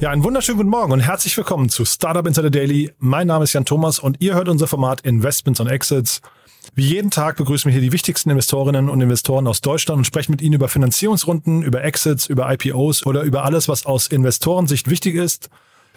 Ja, einen wunderschönen guten Morgen und herzlich willkommen zu Startup Insider Daily. Mein Name ist Jan Thomas und ihr hört unser Format Investments und Exits. Wie jeden Tag begrüßen wir hier die wichtigsten Investorinnen und Investoren aus Deutschland und sprechen mit ihnen über Finanzierungsrunden, über Exits, über IPOs oder über alles, was aus Investorensicht wichtig ist.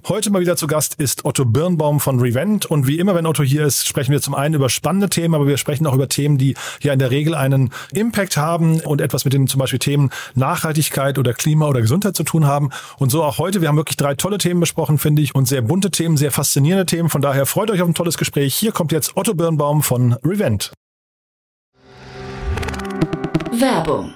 Heute mal wieder zu Gast ist Otto Birnbaum von Revent. Und wie immer, wenn Otto hier ist, sprechen wir zum einen über spannende Themen, aber wir sprechen auch über Themen, die ja in der Regel einen Impact haben und etwas mit den zum Beispiel Themen Nachhaltigkeit oder Klima oder Gesundheit zu tun haben. Und so auch heute. Wir haben wirklich drei tolle Themen besprochen, finde ich, und sehr bunte Themen, sehr faszinierende Themen. Von daher freut euch auf ein tolles Gespräch. Hier kommt jetzt Otto Birnbaum von Revent. Werbung.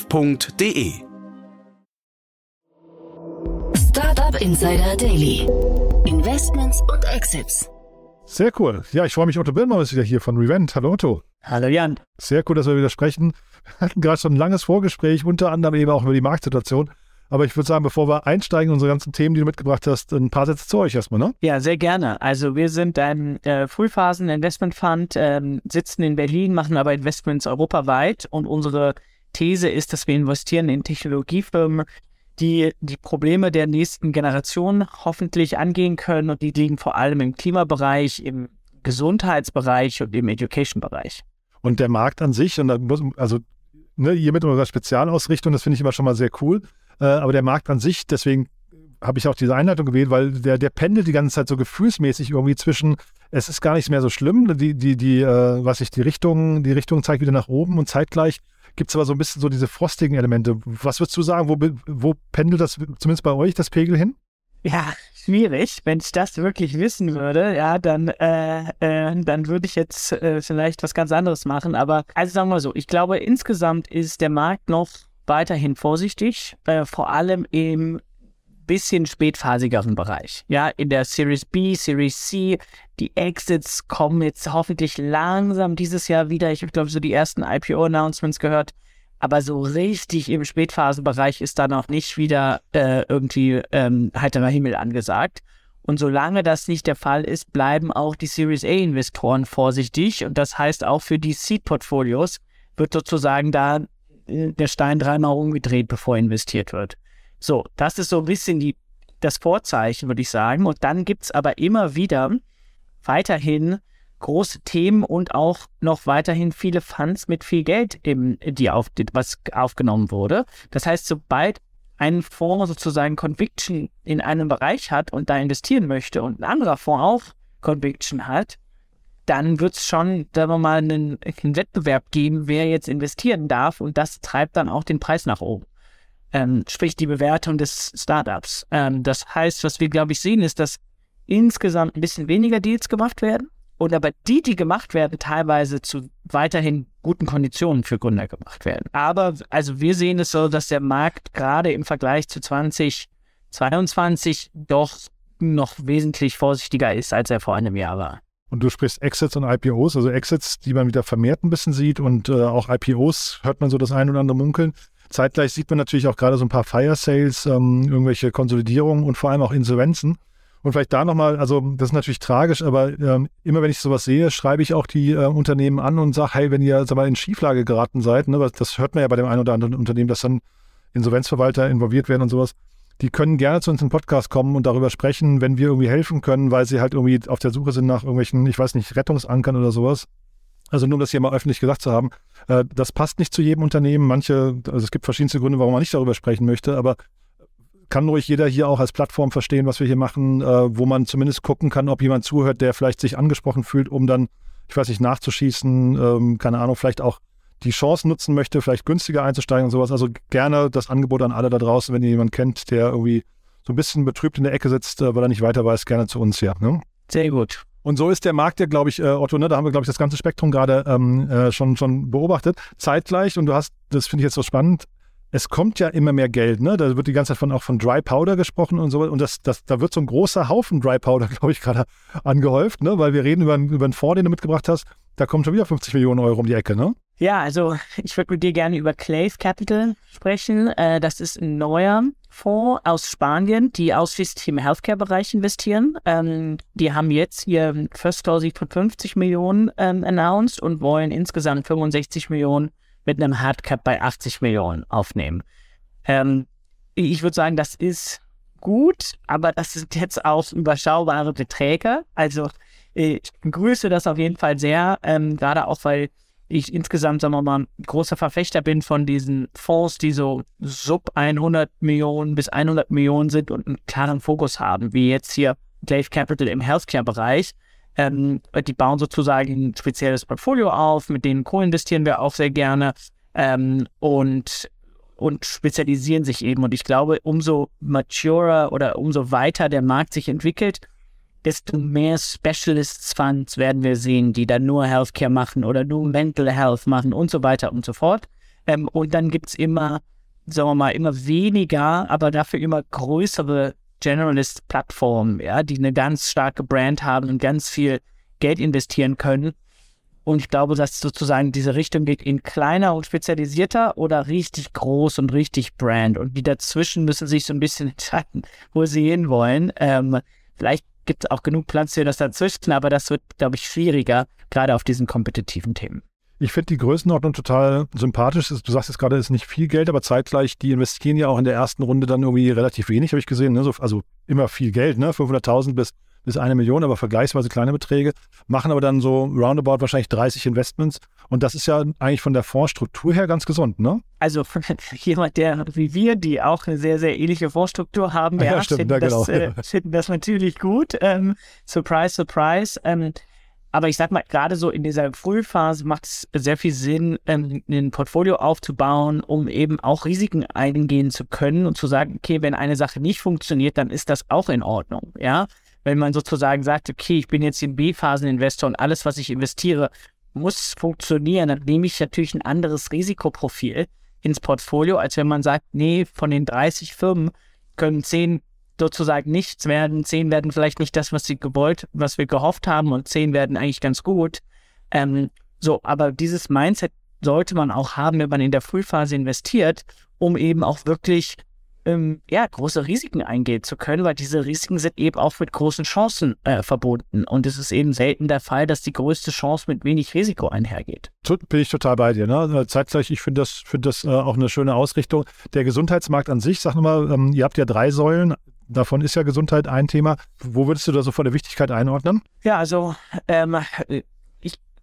www.startup.de. Startup Insider Daily. Investments und Exits. Sehr cool. Ja, ich freue mich, Otto Birnbaum ist wieder hier von Revent. Hallo Otto. Hallo Jan. Sehr cool, dass wir wieder sprechen. Wir hatten gerade schon ein langes Vorgespräch, unter anderem eben auch über die Marktsituation. Aber ich würde sagen, bevor wir einsteigen in unsere ganzen Themen, die du mitgebracht hast, ein paar Sätze zu euch erstmal, ne? Ja, sehr gerne. Also wir sind ein äh, Frühphasen-Investment-Fund, ähm, sitzen in Berlin, machen aber Investments europaweit und unsere These ist, dass wir investieren in Technologiefirmen, die die Probleme der nächsten Generation hoffentlich angehen können und die liegen vor allem im Klimabereich, im Gesundheitsbereich und im Education-Bereich. Und der Markt an sich, und da muss, also ne, hier mit unserer Spezialausrichtung, das finde ich immer schon mal sehr cool, äh, aber der Markt an sich, deswegen habe ich auch diese Einleitung gewählt, weil der, der pendelt die ganze Zeit so gefühlsmäßig irgendwie zwischen, es ist gar nicht mehr so schlimm, die, die, die, äh, was ich, die Richtung, die Richtung zeigt wieder nach oben und zeitgleich gibt es aber so ein bisschen so diese frostigen Elemente. Was würdest du sagen, wo, wo pendelt das zumindest bei euch das Pegel hin? Ja, schwierig. Wenn ich das wirklich wissen würde, ja, dann, äh, äh, dann würde ich jetzt äh, vielleicht was ganz anderes machen. Aber also sagen wir mal so, ich glaube, insgesamt ist der Markt noch weiterhin vorsichtig, äh, vor allem im bisschen spätphasigeren Bereich. Ja, in der Series B, Series C, die Exits kommen jetzt hoffentlich langsam dieses Jahr wieder. Ich habe, glaube so die ersten IPO-Announcements gehört. Aber so richtig im Spätphasenbereich ist da noch nicht wieder äh, irgendwie ähm, heiterer Himmel angesagt. Und solange das nicht der Fall ist, bleiben auch die Series A-Investoren vorsichtig. Und das heißt auch für die Seed-Portfolios wird sozusagen da äh, der Stein dreimal umgedreht, bevor investiert wird. So, das ist so ein bisschen die, das Vorzeichen, würde ich sagen. Und dann gibt es aber immer wieder weiterhin große Themen und auch noch weiterhin viele Funds mit viel Geld, im, die auf, was aufgenommen wurde. Das heißt, sobald ein Fonds sozusagen Conviction in einem Bereich hat und da investieren möchte und ein anderer Fonds auch Conviction hat, dann wird es schon, sagen wir mal, einen, einen, Wettbewerb geben, wer jetzt investieren darf und das treibt dann auch den Preis nach oben ähm, sprich die Bewertung des Startups. Ähm, das heißt, was wir, glaube ich, sehen, ist, dass insgesamt ein bisschen weniger Deals gemacht werden und aber die, die gemacht werden, teilweise zu weiterhin guten Konditionen für Gründer gemacht werden. Aber also wir sehen es so, dass der Markt gerade im Vergleich zu 2022 doch noch wesentlich vorsichtiger ist, als er vor einem Jahr war. Und du sprichst Exits und IPOs, also Exits, die man wieder vermehrt ein bisschen sieht und äh, auch IPOs hört man so das ein oder andere munkeln. Zeitgleich sieht man natürlich auch gerade so ein paar Fire Sales, ähm, irgendwelche Konsolidierungen und vor allem auch Insolvenzen. Und vielleicht da nochmal, also das ist natürlich tragisch, aber ähm, immer wenn ich sowas sehe, schreibe ich auch die äh, Unternehmen an und sage, hey, wenn ihr sag mal, in Schieflage geraten seid, ne, das hört man ja bei dem einen oder anderen Unternehmen, dass dann Insolvenzverwalter involviert werden und sowas, die können gerne zu uns in Podcast kommen und darüber sprechen, wenn wir irgendwie helfen können, weil sie halt irgendwie auf der Suche sind nach irgendwelchen, ich weiß nicht, Rettungsankern oder sowas. Also nur um das hier mal öffentlich gesagt zu haben, äh, das passt nicht zu jedem Unternehmen. Manche, also es gibt verschiedenste Gründe, warum man nicht darüber sprechen möchte, aber kann ruhig jeder hier auch als Plattform verstehen, was wir hier machen, äh, wo man zumindest gucken kann, ob jemand zuhört, der vielleicht sich angesprochen fühlt, um dann, ich weiß nicht, nachzuschießen, ähm, keine Ahnung, vielleicht auch die Chance nutzen möchte, vielleicht günstiger einzusteigen und sowas. Also gerne das Angebot an alle da draußen, wenn ihr jemanden kennt, der irgendwie so ein bisschen betrübt in der Ecke sitzt, äh, weil er nicht weiter weiß, gerne zu uns hier. Ne? Sehr gut. Und so ist der Markt ja, glaube ich, äh, Otto, ne, da haben wir, glaube ich, das ganze Spektrum gerade ähm, äh, schon, schon beobachtet. Zeitgleich, und du hast, das finde ich jetzt so spannend, es kommt ja immer mehr Geld, ne? Da wird die ganze Zeit von, auch von Dry Powder gesprochen und so. Und das, das, da wird so ein großer Haufen Dry Powder, glaube ich, gerade angehäuft, ne? Weil wir reden über, über einen Fonds, den du mitgebracht hast. Da kommen schon wieder 50 Millionen Euro um die Ecke, ne? Ja, also ich würde mit dir gerne über Clave Capital sprechen. Äh, das ist ein neuer Fonds aus Spanien, die ausschließlich im Healthcare-Bereich investieren. Ähm, die haben jetzt ihr First Closing von 50 Millionen ähm, announced und wollen insgesamt 65 Millionen mit einem Hardcap bei 80 Millionen aufnehmen. Ähm, ich würde sagen, das ist gut, aber das sind jetzt auch überschaubare Beträge. Also ich begrüße das auf jeden Fall sehr, ähm, gerade auch, weil ich insgesamt, sagen wir mal, großer Verfechter bin von diesen Fonds, die so sub 100 Millionen bis 100 Millionen sind und einen klaren Fokus haben, wie jetzt hier Glaive Capital im Healthcare-Bereich. Ähm, die bauen sozusagen ein spezielles Portfolio auf, mit denen co-investieren wir auch sehr gerne ähm, und, und spezialisieren sich eben. Und ich glaube, umso maturer oder umso weiter der Markt sich entwickelt, desto mehr Specialist Funds werden wir sehen, die dann nur Healthcare machen oder nur Mental Health machen und so weiter und so fort. Ähm, und dann gibt es immer, sagen wir mal, immer weniger, aber dafür immer größere Generalist-Plattformen, ja, die eine ganz starke Brand haben und ganz viel Geld investieren können. Und ich glaube, dass sozusagen diese Richtung geht in kleiner und spezialisierter oder richtig groß und richtig Brand. Und die dazwischen müssen sich so ein bisschen entscheiden, wo sie hinwollen. Ähm, vielleicht gibt es auch genug Platz für das dazwischen, aber das wird, glaube ich, schwieriger, gerade auf diesen kompetitiven Themen. Ich finde die Größenordnung total sympathisch. Du sagst jetzt gerade, es ist nicht viel Geld, aber zeitgleich, die investieren ja auch in der ersten Runde dann irgendwie relativ wenig, habe ich gesehen. Ne? So, also immer viel Geld, ne? 500.000 bis, bis eine Million, aber vergleichsweise kleine Beträge. Machen aber dann so roundabout wahrscheinlich 30 Investments. Und das ist ja eigentlich von der Fondsstruktur her ganz gesund, ne? Also jemand, der wie wir, die auch eine sehr, sehr ähnliche Fondsstruktur haben, ja, ja stimmt, finden, ja, genau. das, äh, finden das natürlich gut. Ähm, surprise, surprise. Ähm, aber ich sag mal, gerade so in dieser Frühphase macht es sehr viel Sinn, ähm, ein Portfolio aufzubauen, um eben auch Risiken eingehen zu können und zu sagen, okay, wenn eine Sache nicht funktioniert, dann ist das auch in Ordnung, ja. Wenn man sozusagen sagt, okay, ich bin jetzt im B-Phasen-Investor und alles, was ich investiere, muss funktionieren, dann nehme ich natürlich ein anderes Risikoprofil ins Portfolio, als wenn man sagt, nee, von den 30 Firmen können 10 sozusagen nichts werden. Zehn werden vielleicht nicht das, was sie gewollt, was wir gehofft haben und zehn werden eigentlich ganz gut. Ähm, so, aber dieses Mindset sollte man auch haben, wenn man in der Frühphase investiert, um eben auch wirklich ähm, ja, große Risiken eingehen zu können, weil diese Risiken sind eben auch mit großen Chancen äh, verbunden. Und es ist eben selten der Fall, dass die größte Chance mit wenig Risiko einhergeht. Bin ich total bei dir. Ne? Zeitgleich, ich finde das, find das äh, auch eine schöne Ausrichtung. Der Gesundheitsmarkt an sich, sag nochmal, ähm, ihr habt ja drei Säulen. Davon ist ja Gesundheit ein Thema. Wo würdest du da so von der Wichtigkeit einordnen? Ja, also ähm,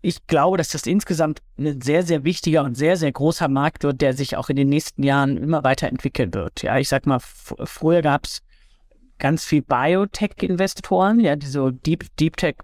ich, glaube, dass das insgesamt ein sehr, sehr wichtiger und sehr, sehr großer Markt wird, der sich auch in den nächsten Jahren immer weiterentwickeln wird. Ja, ich sag mal, früher gab es ganz viel Biotech-Investoren, ja, die so Deep, Deep Tech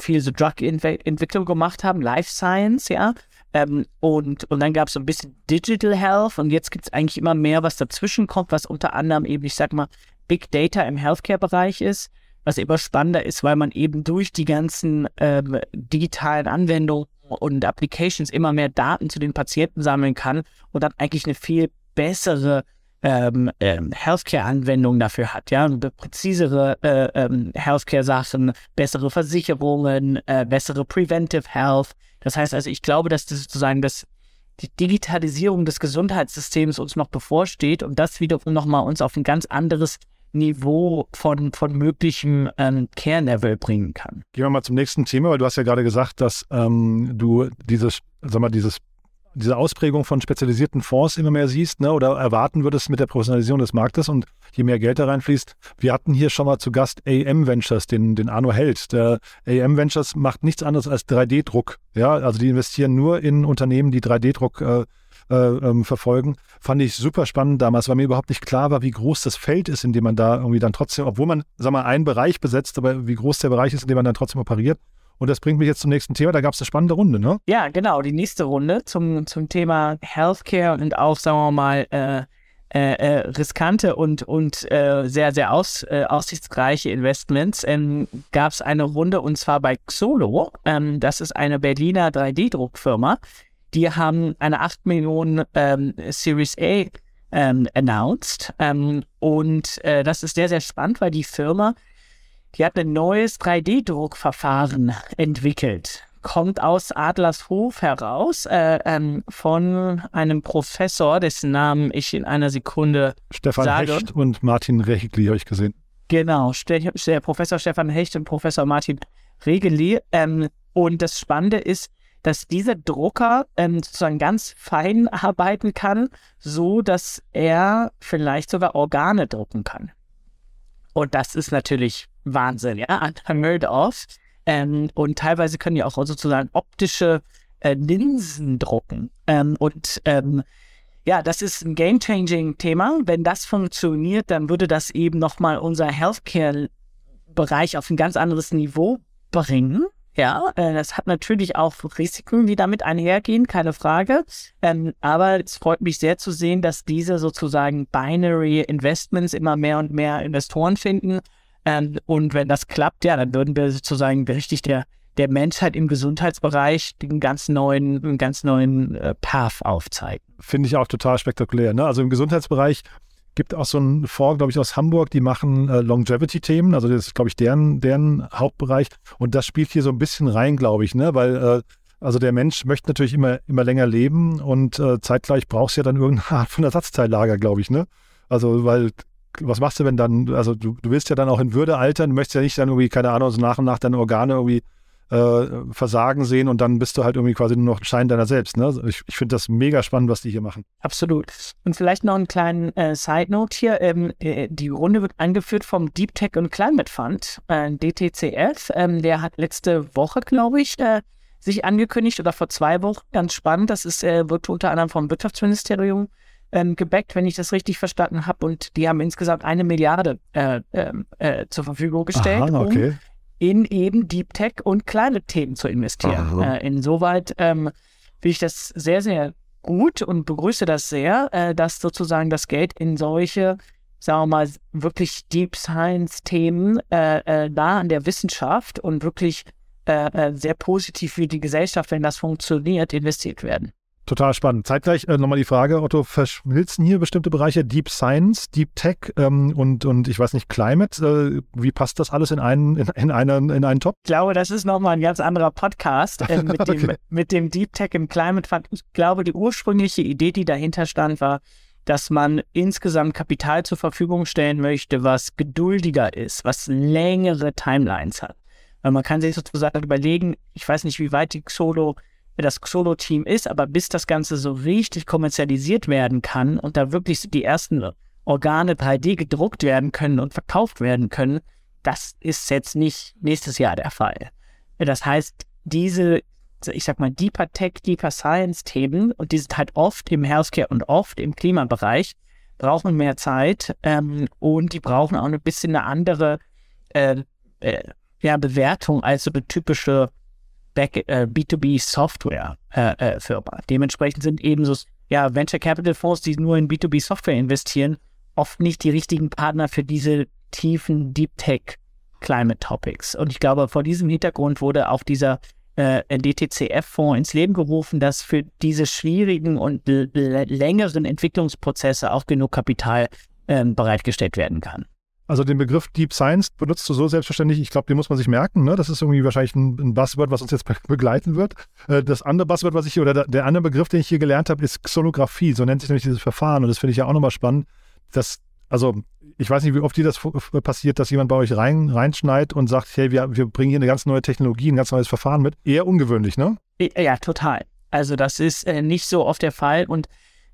viel so Drug-Entwicklung gemacht haben, Life Science, ja. Ähm, und, und dann gab es so ein bisschen Digital Health und jetzt gibt es eigentlich immer mehr, was dazwischen kommt, was unter anderem eben, ich sag mal, Big Data im Healthcare-Bereich ist, was immer spannender ist, weil man eben durch die ganzen ähm, digitalen Anwendungen und Applications immer mehr Daten zu den Patienten sammeln kann und dann eigentlich eine viel bessere ähm, ähm, Healthcare-Anwendung dafür hat, ja, präzisere äh, ähm, Healthcare-Sachen, bessere Versicherungen, äh, bessere Preventive Health. Das heißt also, ich glaube, dass das sozusagen das die Digitalisierung des Gesundheitssystems uns noch bevorsteht und das wiederum nochmal uns auf ein ganz anderes Niveau von, von möglichem ähm, Care-Level bringen kann. Gehen wir mal zum nächsten Thema, weil du hast ja gerade gesagt, dass ähm, du dieses, sag mal, dieses diese Ausprägung von spezialisierten Fonds immer mehr siehst ne, oder erwarten würdest mit der Professionalisierung des Marktes und je mehr Geld da reinfließt. Wir hatten hier schon mal zu Gast AM Ventures, den, den Arno Held. Der AM Ventures macht nichts anderes als 3D-Druck. Ja, also die investieren nur in Unternehmen, die 3D-Druck äh, äh, ähm, verfolgen. Fand ich super spannend damals, weil mir überhaupt nicht klar war, wie groß das Feld ist, in dem man da irgendwie dann trotzdem, obwohl man, sag mal, einen Bereich besetzt, aber wie groß der Bereich ist, in dem man dann trotzdem operiert. Und das bringt mich jetzt zum nächsten Thema. Da gab es eine spannende Runde, ne? Ja, genau. Die nächste Runde zum, zum Thema Healthcare und auch, sagen wir mal, äh, äh, äh, riskante und, und äh, sehr, sehr aus, äh, aussichtsreiche Investments ähm, gab es eine Runde und zwar bei Xolo. Ähm, das ist eine Berliner 3D-Druckfirma. Die haben eine 8 Millionen ähm, Series A ähm, announced. Ähm, und äh, das ist sehr, sehr spannend, weil die Firma, die hat ein neues 3D-Druckverfahren entwickelt kommt aus Adlershof heraus äh, ähm, von einem Professor, dessen Namen ich in einer Sekunde Stefan sage. Hecht und Martin Rechigli habe ich gesehen. Genau, der Professor Stefan Hecht und Professor Martin Regeli. Ähm, und das Spannende ist, dass dieser Drucker ähm, sozusagen ganz fein arbeiten kann, so dass er vielleicht sogar Organe drucken kann. Und das ist natürlich Wahnsinn, ja, unheard of. Ähm, und teilweise können die auch sozusagen optische äh, Linsen drucken. Ähm, und ähm, ja, das ist ein game-changing-Thema. Wenn das funktioniert, dann würde das eben nochmal unser Healthcare-Bereich auf ein ganz anderes Niveau bringen. Ja, äh, das hat natürlich auch Risiken, die damit einhergehen, keine Frage. Ähm, aber es freut mich sehr zu sehen, dass diese sozusagen Binary Investments immer mehr und mehr Investoren finden ähm, und wenn das klappt, ja, dann würden wir sozusagen richtig der, der Menschheit im Gesundheitsbereich den ganz neuen, einen ganz neuen äh, Path aufzeigen. Finde ich auch total spektakulär. Ne? Also im Gesundheitsbereich gibt auch so einen Fonds, glaube ich, aus Hamburg, die machen äh, Longevity-Themen. Also das ist, glaube ich, deren, deren Hauptbereich. Und das spielt hier so ein bisschen rein, glaube ich, ne? Weil äh, also der Mensch möchte natürlich immer, immer länger leben und äh, zeitgleich brauchst du ja dann irgendeine Art von Ersatzteillager, glaube ich, ne? Also, weil was machst du, wenn dann, also du, du willst ja dann auch in Würde altern, du möchtest ja nicht dann irgendwie, keine Ahnung, so nach und nach deine Organe irgendwie äh, versagen sehen und dann bist du halt irgendwie quasi nur noch ein Schein deiner selbst. Ne? Also ich, ich finde das mega spannend, was die hier machen. Absolut. Und vielleicht noch einen kleinen äh, Side-Note hier. Ähm, äh, die Runde wird angeführt vom Deep Tech und Climate Fund, äh, DTCF. Ähm, der hat letzte Woche, glaube ich, äh, sich angekündigt oder vor zwei Wochen. Ganz spannend. Das ist, wird unter anderem vom Wirtschaftsministerium ähm, gebackt, wenn ich das richtig verstanden habe. Und die haben insgesamt eine Milliarde äh, ähm, äh, zur Verfügung gestellt, Aha, okay. um in eben Deep Tech und kleine Themen zu investieren. Äh, insoweit ähm, finde ich das sehr, sehr gut und begrüße das sehr, äh, dass sozusagen das Geld in solche, sagen wir mal, wirklich Deep Science-Themen äh, äh, nah an der Wissenschaft und wirklich sehr positiv für die Gesellschaft, wenn das funktioniert, investiert werden. Total spannend. Zeitgleich äh, nochmal die Frage, Otto, verschmilzen hier bestimmte Bereiche Deep Science, Deep Tech ähm, und, und ich weiß nicht, Climate? Äh, wie passt das alles in einen, in, in, einen, in einen Top? Ich glaube, das ist nochmal ein ganz anderer Podcast äh, mit, okay. dem, mit dem Deep Tech im Climate Fund. Ich glaube, die ursprüngliche Idee, die dahinter stand, war, dass man insgesamt Kapital zur Verfügung stellen möchte, was geduldiger ist, was längere Timelines hat. Weil man kann sich sozusagen überlegen, ich weiß nicht, wie weit die Solo das Solo-Team ist, aber bis das Ganze so richtig kommerzialisiert werden kann und da wirklich die ersten Organe 3D gedruckt werden können und verkauft werden können, das ist jetzt nicht nächstes Jahr der Fall. Das heißt, diese, ich sag mal, Deeper Tech, Deeper Science-Themen, und die sind halt oft im Healthcare und oft im Klimabereich, brauchen mehr Zeit ähm, und die brauchen auch ein bisschen eine andere äh, äh, ja, Bewertung als so eine typische Back, äh, B2B-Software-Firma. Äh, äh, Dementsprechend sind eben so ja, Venture Capital Fonds, die nur in B2B-Software investieren, oft nicht die richtigen Partner für diese tiefen Deep Tech Climate Topics. Und ich glaube, vor diesem Hintergrund wurde auch dieser äh, DTCF-Fonds ins Leben gerufen, dass für diese schwierigen und längeren Entwicklungsprozesse auch genug Kapital ähm, bereitgestellt werden kann. Also den Begriff Deep Science benutzt du so selbstverständlich, ich glaube, den muss man sich merken. Ne? Das ist irgendwie wahrscheinlich ein, ein Buzzword, was uns jetzt begleiten wird. Äh, das andere Buzzword, was ich hier, oder der, der, andere Begriff, den ich hier gelernt habe, ist Xolographie. So nennt sich nämlich dieses Verfahren. Und das finde ich ja auch nochmal spannend. Dass, also ich weiß nicht, wie oft dir das passiert, dass jemand bei euch rein, reinschneit und sagt, hey, wir, wir bringen hier eine ganz neue Technologie, ein ganz neues Verfahren mit. Eher ungewöhnlich, ne? Ja, total. Also das ist äh, nicht so oft der Fall und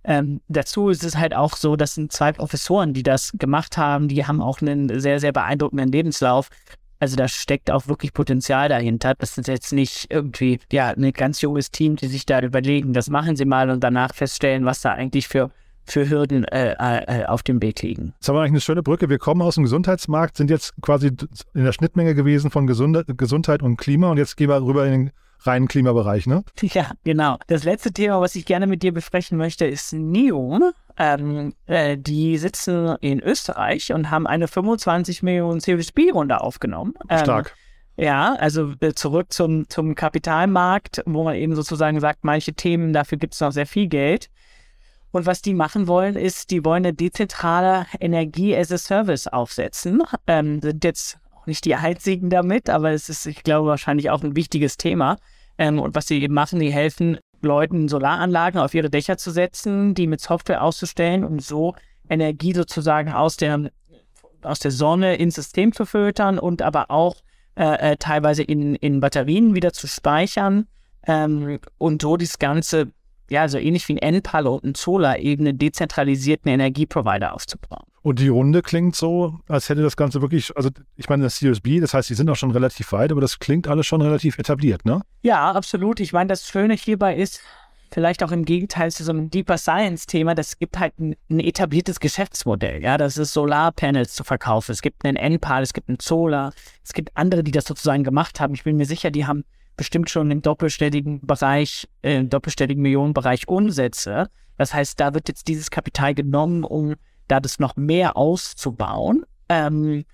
ähm, dazu ist es halt auch so, das sind zwei Professoren, die das gemacht haben, die haben auch einen sehr, sehr beeindruckenden Lebenslauf. Also da steckt auch wirklich Potenzial dahinter. Das ist jetzt nicht irgendwie ja ein ganz junges Team, die sich da überlegen, das machen sie mal und danach feststellen, was da eigentlich für für Hürden äh, äh, auf dem Weg liegen. Das haben wir eigentlich eine schöne Brücke. Wir kommen aus dem Gesundheitsmarkt, sind jetzt quasi in der Schnittmenge gewesen von Gesundheit und Klima und jetzt gehen wir rüber in den reinen Klimabereich, ne? Ja, genau. Das letzte Thema, was ich gerne mit dir besprechen möchte, ist NEOM. Ähm, äh, die sitzen in Österreich und haben eine 25 Millionen Series B-Runde aufgenommen. Ähm, Stark. Ja, also äh, zurück zum, zum Kapitalmarkt, wo man eben sozusagen sagt, manche Themen, dafür gibt es noch sehr viel Geld. Und was die machen wollen, ist, die wollen eine dezentrale Energie as a Service aufsetzen. Ähm, sind jetzt nicht die einzigen damit, aber es ist, ich glaube, wahrscheinlich auch ein wichtiges Thema. Ähm, und was sie eben machen, die helfen Leuten Solaranlagen auf ihre Dächer zu setzen, die mit Software auszustellen und so Energie sozusagen aus der, aus der Sonne ins System zu filtern und aber auch äh, äh, teilweise in, in Batterien wieder zu speichern ähm, und so das Ganze, ja, so ähnlich wie ein NPAL und ein Solar eben einen dezentralisierten Energieprovider aufzubauen. Und die Runde klingt so, als hätte das Ganze wirklich, also ich meine, das CSB, das heißt, die sind auch schon relativ weit, aber das klingt alles schon relativ etabliert, ne? Ja, absolut. Ich meine, das Schöne hierbei ist, vielleicht auch im Gegenteil zu so einem Deeper Science-Thema, das gibt halt ein, ein, etabliertes Geschäftsmodell. Ja, das ist Solarpanels zu verkaufen. Es gibt einen NPAL, es gibt einen Solar, es gibt andere, die das sozusagen gemacht haben. Ich bin mir sicher, die haben bestimmt schon im doppelstelligen Bereich, äh, im doppelstelligen Millionenbereich Umsätze. Das heißt, da wird jetzt dieses Kapital genommen, um da das noch mehr auszubauen. Ähm,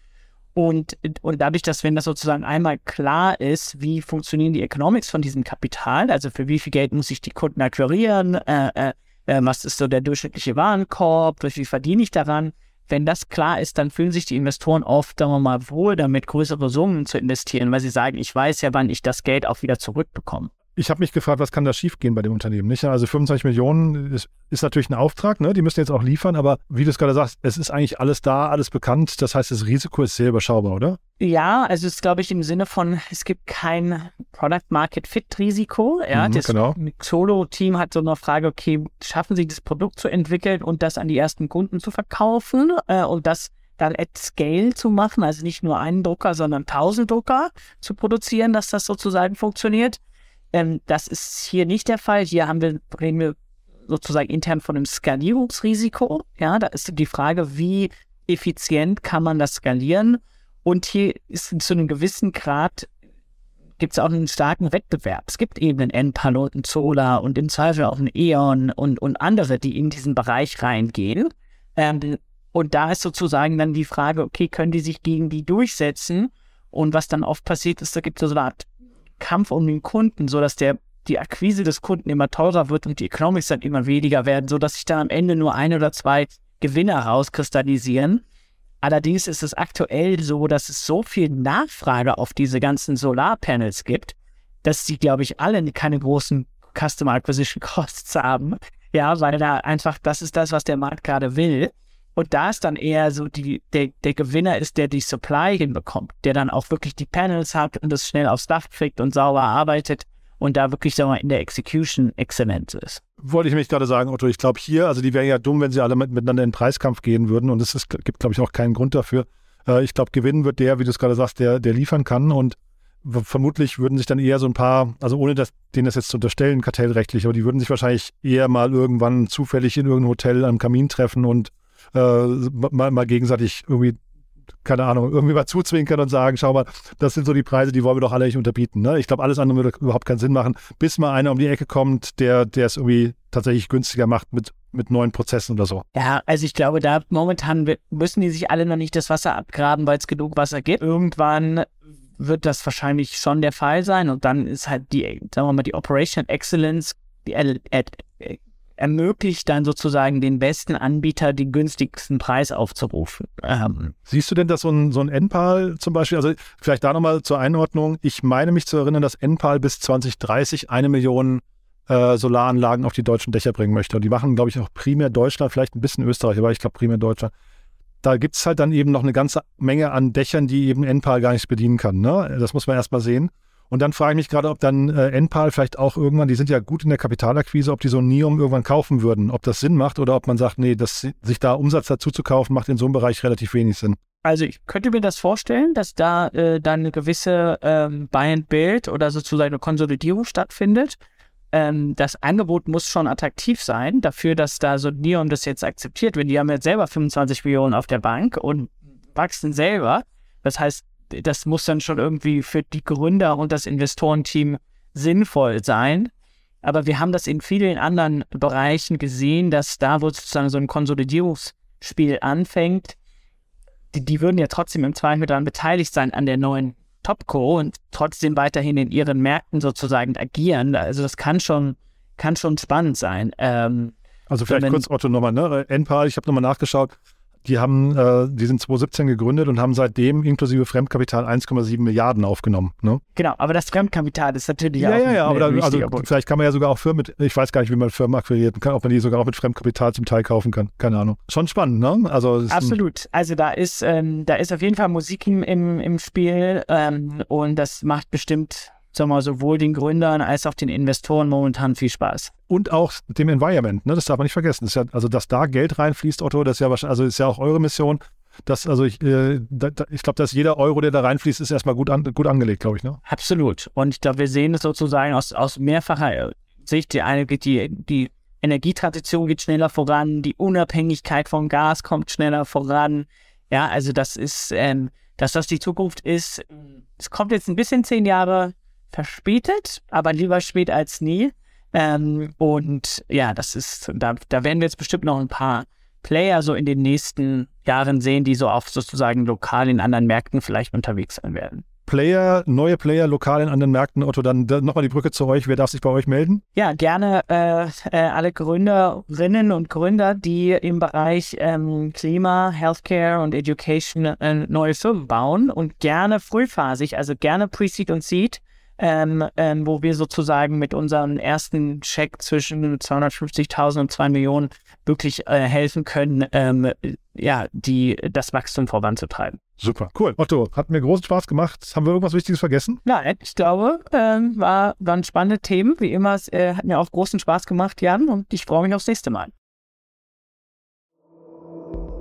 und, und dadurch, dass wenn das sozusagen einmal klar ist, wie funktionieren die Economics von diesem Kapital, also für wie viel Geld muss ich die Kunden akquirieren, äh, äh, äh was ist so der durchschnittliche Warenkorb, wie viel verdiene ich daran, wenn das klar ist, dann fühlen sich die Investoren oft, sagen wir mal, wohl damit, größere Summen zu investieren, weil sie sagen, ich weiß ja, wann ich das Geld auch wieder zurückbekomme ich habe mich gefragt, was kann da schiefgehen bei dem Unternehmen? Nicht? Also 25 Millionen ist, ist, natürlich ein Auftrag, ne? die müssen jetzt auch liefern, aber wie du es gerade sagst, es ist eigentlich alles da, alles bekannt. Das heißt, das Risiko ist sehr überschaubar, oder? Ja, also es ist, glaube ich, im Sinne von, es gibt kein Product Market Fit Risiko. Ja, mhm, das genau. Solo-Team hat so eine Frage, okay, schaffen sie das Produkt zu entwickeln und das an die ersten Kunden zu verkaufen äh, und das dann at Scale zu machen, also nicht nur einen Drucker, sondern tausend Drucker zu produzieren, dass das sozusagen funktioniert. Ähm, das ist hier nicht der Fall. Hier haben wir, reden wir sozusagen intern von einem Skalierungsrisiko. Ja, da ist die Frage, wie effizient kann man das skalieren? Und hier ist zu einem gewissen Grad gibt es auch einen starken Wettbewerb. Es gibt eben einen Enpalo, einen Solar und im Zweifel auch einen E.ON und, und andere, die in diesen Bereich reingehen. Ähm, und da ist sozusagen dann die Frage, okay, können die sich gegen die durchsetzen? Und was dann oft passiert ist, da gibt es so eine Art Kampf um den Kunden, sodass der die Akquise des Kunden immer teurer wird und die Economics dann immer weniger werden, sodass sich dann am Ende nur ein oder zwei Gewinner rauskristallisieren. Allerdings ist es aktuell so, dass es so viel Nachfrage auf diese ganzen Solarpanels gibt, dass sie, glaube ich, alle keine großen Customer Acquisition Costs haben. Ja, weil da einfach, das ist das, was der Markt gerade will. Und da ist dann eher so die, der, der Gewinner ist, der die Supply hinbekommt, der dann auch wirklich die Panels hat und das schnell aufs Dach kriegt und sauber arbeitet und da wirklich, sagen wir mal, in der Execution exzellent ist. Wollte ich mich gerade sagen, Otto, ich glaube hier, also die wären ja dumm, wenn sie alle mit, miteinander in den Preiskampf gehen würden und es gibt, glaube ich, auch keinen Grund dafür. Äh, ich glaube, gewinnen wird der, wie du es gerade sagst, der, der liefern kann und vermutlich würden sich dann eher so ein paar, also ohne das, denen das jetzt zu unterstellen, kartellrechtlich, aber die würden sich wahrscheinlich eher mal irgendwann zufällig in irgendeinem Hotel am Kamin treffen und äh, mal, mal gegenseitig irgendwie keine Ahnung, irgendwie mal zuzwinkern und sagen, schau mal, das sind so die Preise, die wollen wir doch alle nicht unterbieten. Ne? Ich glaube, alles andere würde überhaupt keinen Sinn machen, bis mal einer um die Ecke kommt, der, es irgendwie tatsächlich günstiger macht mit, mit neuen Prozessen oder so. Ja, also ich glaube, da momentan müssen die sich alle noch nicht das Wasser abgraben, weil es genug Wasser gibt. Irgendwann wird das wahrscheinlich schon der Fall sein und dann ist halt die, sagen wir mal, die Operation Excellence, die ermöglicht dann sozusagen den besten Anbieter den günstigsten Preis aufzurufen. Ähm. Siehst du denn, dass so ein, so ein NPAL zum Beispiel, also vielleicht da nochmal zur Einordnung, ich meine mich zu erinnern, dass NPAL bis 2030 eine Million äh, Solaranlagen auf die deutschen Dächer bringen möchte. Und die machen, glaube ich, auch primär Deutschland, vielleicht ein bisschen Österreich, aber ich glaube primär Deutschland. Da gibt es halt dann eben noch eine ganze Menge an Dächern, die eben NPAL gar nicht bedienen kann. Ne? Das muss man erstmal sehen. Und dann frage ich mich gerade, ob dann äh, Enpal vielleicht auch irgendwann, die sind ja gut in der Kapitalakquise, ob die so ein Neom irgendwann kaufen würden, ob das Sinn macht oder ob man sagt, nee, das, sich da Umsatz dazu zu kaufen, macht in so einem Bereich relativ wenig Sinn. Also ich könnte mir das vorstellen, dass da äh, dann eine gewisse ähm, Buy-and-Build oder sozusagen eine Konsolidierung stattfindet. Ähm, das Angebot muss schon attraktiv sein, dafür, dass da so Neom das jetzt akzeptiert. Wenn die haben jetzt selber 25 Millionen auf der Bank und wachsen selber, das heißt, das muss dann schon irgendwie für die Gründer und das Investorenteam sinnvoll sein. Aber wir haben das in vielen anderen Bereichen gesehen, dass da, wo sozusagen so ein Konsolidierungsspiel anfängt, die, die würden ja trotzdem im Zweifel daran beteiligt sein an der neuen Topco und trotzdem weiterhin in ihren Märkten sozusagen agieren. Also das kann schon, kann schon spannend sein. Ähm, also vielleicht kurz Otto nochmal, ne? Enpal, ich habe nochmal nachgeschaut, die haben, äh, die sind 2017 gegründet und haben seitdem inklusive Fremdkapital 1,7 Milliarden aufgenommen. Ne? Genau, aber das Fremdkapital ist natürlich ja, auch ja, ja, aber da, also vielleicht kann man ja sogar auch Firmen mit, ich weiß gar nicht, wie man Firmen akquiriert kann, ob man die sogar auch mit Fremdkapital zum Teil kaufen kann. Keine Ahnung. Schon spannend, ne? Also absolut. Also da ist, ähm, da ist auf jeden Fall Musik im, im, im Spiel ähm, und das macht bestimmt sagen wir sowohl den Gründern als auch den Investoren momentan viel Spaß. Und auch dem Environment, ne? das darf man nicht vergessen. Das ja, also, dass da Geld reinfließt, Otto, das ist ja wahrscheinlich, also ist ja auch eure Mission. Das, also ich, äh, da, ich glaube, dass jeder Euro, der da reinfließt, ist erstmal gut, an, gut angelegt, glaube ich. Ne? Absolut. Und ich glaube, wir sehen es sozusagen aus, aus mehrfacher Sicht. Die eine geht die, die Energietransition geht schneller voran, die Unabhängigkeit von Gas kommt schneller voran. Ja, also das ist, ähm, dass das die Zukunft ist. Es kommt jetzt ein bisschen zehn Jahre verspätet, aber lieber spät als nie. Ähm, und ja, das ist, da, da werden wir jetzt bestimmt noch ein paar Player so in den nächsten Jahren sehen, die so auch sozusagen lokal in anderen Märkten vielleicht unterwegs sein werden. Player, neue Player lokal in anderen Märkten. Otto, dann, dann nochmal die Brücke zu euch. Wer darf sich bei euch melden? Ja, gerne äh, äh, alle Gründerinnen und Gründer, die im Bereich ähm, Klima, Healthcare und Education äh, neue Firmen bauen und gerne frühphasig, also gerne Pre-Seed und Seed ähm, ähm, wo wir sozusagen mit unserem ersten Check zwischen 250.000 und 2 Millionen wirklich äh, helfen können, ähm, ja, die, das Wachstum voranzutreiben. Super, cool. Otto, hat mir großen Spaß gemacht. Haben wir irgendwas Wichtiges vergessen? Nein, ich glaube, ähm, war, waren spannende Themen. Wie immer, es äh, hat mir auch großen Spaß gemacht, Jan, und ich freue mich aufs nächste Mal.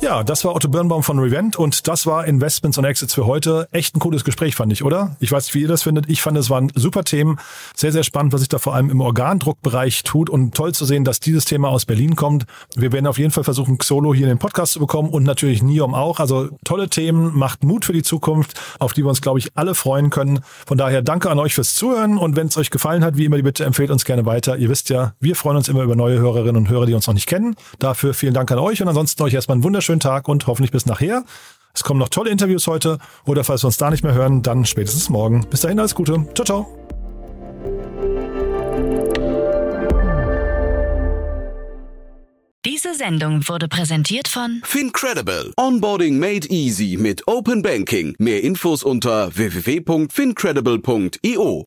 Ja, das war Otto Birnbaum von Revent und das war Investments und Exits für heute. Echt ein cooles Gespräch, fand ich, oder? Ich weiß nicht, wie ihr das findet. Ich fand, es waren super Themen. Sehr, sehr spannend, was sich da vor allem im Organdruckbereich tut und toll zu sehen, dass dieses Thema aus Berlin kommt. Wir werden auf jeden Fall versuchen, Xolo hier in den Podcast zu bekommen und natürlich Niom auch. Also tolle Themen, macht Mut für die Zukunft, auf die wir uns, glaube ich, alle freuen können. Von daher danke an euch fürs Zuhören und wenn es euch gefallen hat, wie immer die Bitte, empfehlt uns gerne weiter. Ihr wisst ja, wir freuen uns immer über neue Hörerinnen und Hörer, die uns noch nicht kennen. Dafür vielen Dank an euch und ansonsten euch erstmal einen wunderschönen schönen Tag und hoffentlich bis nachher. Es kommen noch tolle Interviews heute oder falls wir uns da nicht mehr hören, dann spätestens morgen. Bis dahin alles Gute. Ciao, ciao. Diese Sendung wurde präsentiert von Fincredible. Onboarding made easy mit Open Banking. Mehr Infos unter www.fincredible.io.